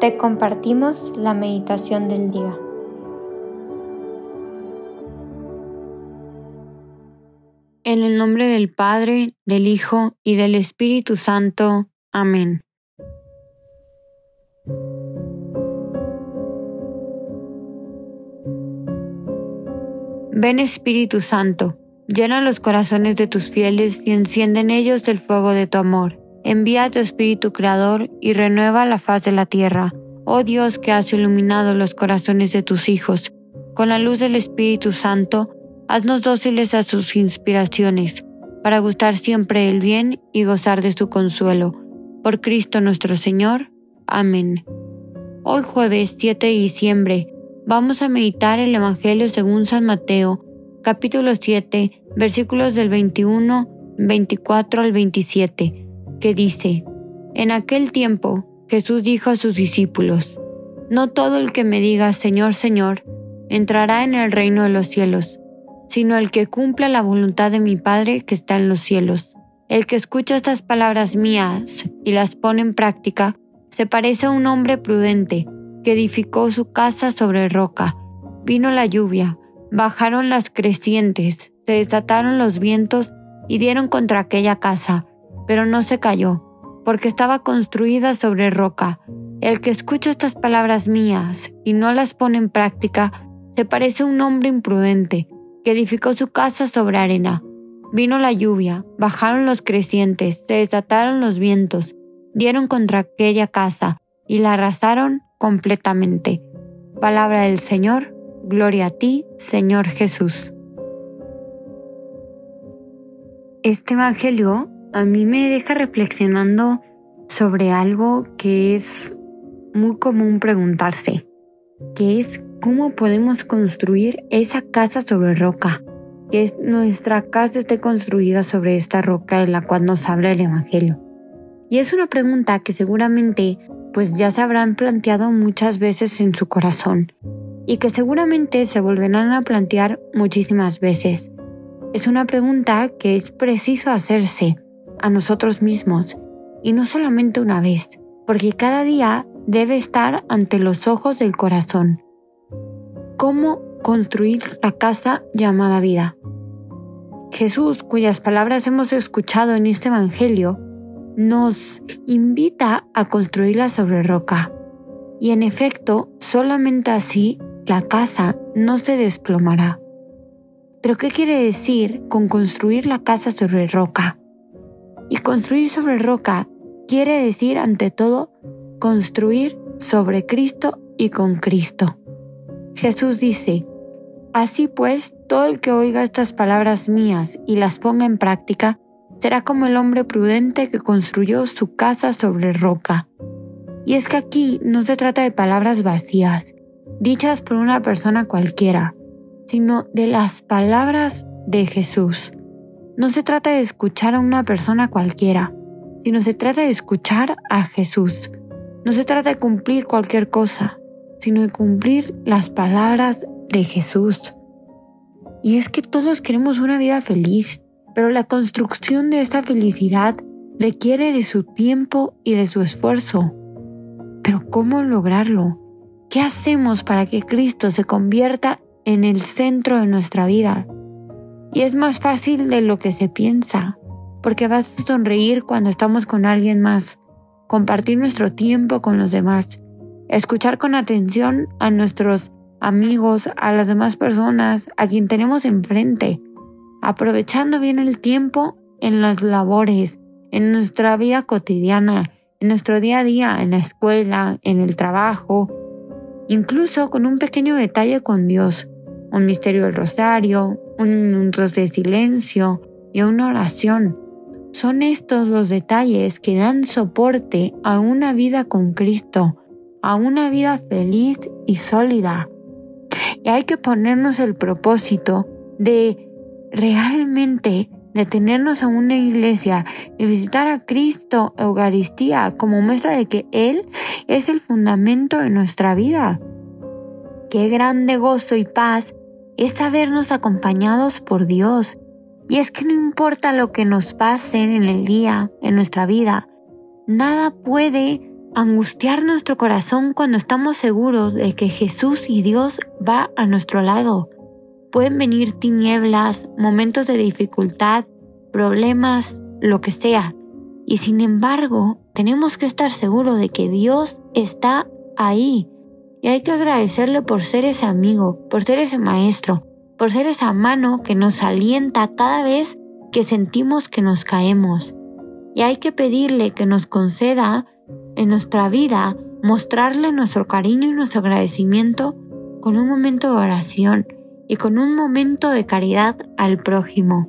te compartimos la meditación del día. En el nombre del Padre, del Hijo y del Espíritu Santo. Amén. Ven Espíritu Santo, llena los corazones de tus fieles y enciende en ellos el fuego de tu amor. Envía tu Espíritu Creador y renueva la faz de la tierra. Oh Dios que has iluminado los corazones de tus hijos, con la luz del Espíritu Santo, haznos dóciles a sus inspiraciones, para gustar siempre el bien y gozar de su consuelo. Por Cristo nuestro Señor. Amén. Hoy jueves 7 de diciembre Vamos a meditar el Evangelio según San Mateo, capítulo 7, versículos del 21, 24 al 27, que dice, En aquel tiempo Jesús dijo a sus discípulos, No todo el que me diga Señor, Señor, entrará en el reino de los cielos, sino el que cumpla la voluntad de mi Padre que está en los cielos. El que escucha estas palabras mías y las pone en práctica, se parece a un hombre prudente, que edificó su casa sobre roca. Vino la lluvia, bajaron las crecientes, se desataron los vientos y dieron contra aquella casa, pero no se cayó, porque estaba construida sobre roca. El que escucha estas palabras mías y no las pone en práctica, se parece a un hombre imprudente, que edificó su casa sobre arena. Vino la lluvia, bajaron los crecientes, se desataron los vientos, dieron contra aquella casa, y la arrasaron completamente. Palabra del Señor, gloria a ti, Señor Jesús. Este Evangelio a mí me deja reflexionando sobre algo que es muy común preguntarse, que es cómo podemos construir esa casa sobre roca, que nuestra casa esté construida sobre esta roca en la cual nos habla el Evangelio. Y es una pregunta que seguramente pues ya se habrán planteado muchas veces en su corazón y que seguramente se volverán a plantear muchísimas veces. Es una pregunta que es preciso hacerse a nosotros mismos y no solamente una vez, porque cada día debe estar ante los ojos del corazón. ¿Cómo construir la casa llamada vida? Jesús, cuyas palabras hemos escuchado en este Evangelio, nos invita a construirla sobre roca. Y en efecto, solamente así la casa no se desplomará. Pero ¿qué quiere decir con construir la casa sobre roca? Y construir sobre roca quiere decir ante todo construir sobre Cristo y con Cristo. Jesús dice, Así pues, todo el que oiga estas palabras mías y las ponga en práctica, será como el hombre prudente que construyó su casa sobre roca. Y es que aquí no se trata de palabras vacías, dichas por una persona cualquiera, sino de las palabras de Jesús. No se trata de escuchar a una persona cualquiera, sino se trata de escuchar a Jesús. No se trata de cumplir cualquier cosa, sino de cumplir las palabras de Jesús. Y es que todos queremos una vida feliz, pero la construcción de esta felicidad requiere de su tiempo y de su esfuerzo. Pero ¿cómo lograrlo? ¿Qué hacemos para que Cristo se convierta en el centro de nuestra vida? Y es más fácil de lo que se piensa, porque vas a sonreír cuando estamos con alguien más, compartir nuestro tiempo con los demás, escuchar con atención a nuestros amigos, a las demás personas, a quien tenemos enfrente, aprovechando bien el tiempo en las labores, en nuestra vida cotidiana, en nuestro día a día, en la escuela, en el trabajo, incluso con un pequeño detalle con Dios, un misterio del rosario, minutos de silencio y una oración. Son estos los detalles que dan soporte a una vida con Cristo, a una vida feliz y sólida. Y hay que ponernos el propósito de realmente detenernos a una iglesia y visitar a Cristo Eucaristía como muestra de que Él es el fundamento de nuestra vida. Qué grande gozo y paz es sabernos acompañados por Dios. Y es que no importa lo que nos pase en el día, en nuestra vida, nada puede angustiar nuestro corazón cuando estamos seguros de que Jesús y Dios va a nuestro lado. Pueden venir tinieblas, momentos de dificultad, problemas, lo que sea. Y sin embargo, tenemos que estar seguros de que Dios está ahí. Y hay que agradecerle por ser ese amigo, por ser ese maestro, por ser esa mano que nos alienta cada vez que sentimos que nos caemos. Y hay que pedirle que nos conceda en nuestra vida mostrarle nuestro cariño y nuestro agradecimiento con un momento de oración y con un momento de caridad al prójimo.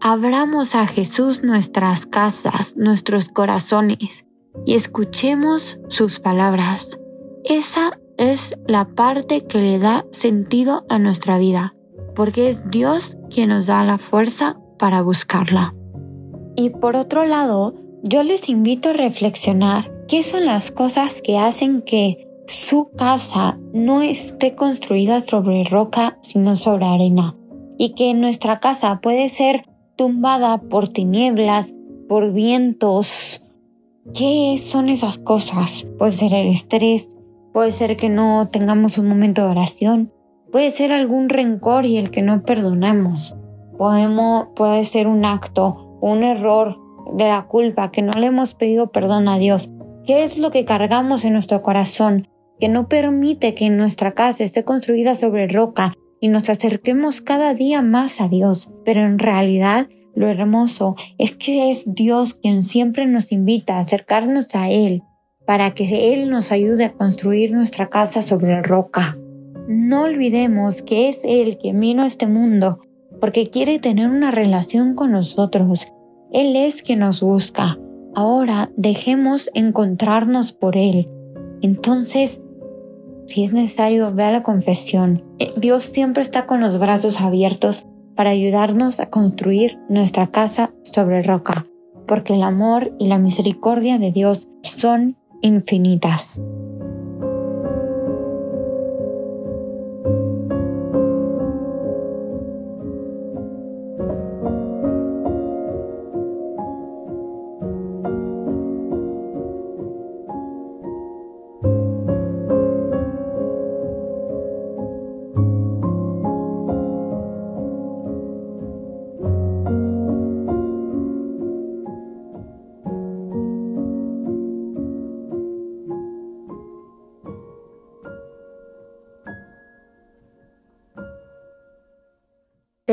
Abramos a Jesús nuestras casas, nuestros corazones y escuchemos sus palabras. Esa es la parte que le da sentido a nuestra vida, porque es Dios quien nos da la fuerza para buscarla. Y por otro lado, yo les invito a reflexionar qué son las cosas que hacen que su casa no esté construida sobre roca, sino sobre arena, y que nuestra casa puede ser tumbada por tinieblas, por vientos. ¿Qué son esas cosas? Puede ser el estrés, puede ser que no tengamos un momento de oración, puede ser algún rencor y el que no perdonamos. Podemos, puede ser un acto, un error de la culpa que no le hemos pedido perdón a Dios. ¿Qué es lo que cargamos en nuestro corazón que no permite que nuestra casa esté construida sobre roca y nos acerquemos cada día más a Dios? Pero en realidad lo hermoso es que es Dios quien siempre nos invita a acercarnos a Él para que Él nos ayude a construir nuestra casa sobre roca. No olvidemos que es Él quien vino a este mundo porque quiere tener una relación con nosotros él es quien nos busca. Ahora dejemos encontrarnos por Él. Entonces, si es necesario, ve a la confesión. Eh, Dios siempre está con los brazos abiertos para ayudarnos a construir nuestra casa sobre roca, porque el amor y la misericordia de Dios son infinitas.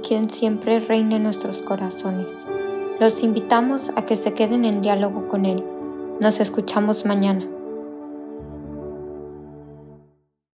quien siempre reine en nuestros corazones. Los invitamos a que se queden en diálogo con Él. Nos escuchamos mañana.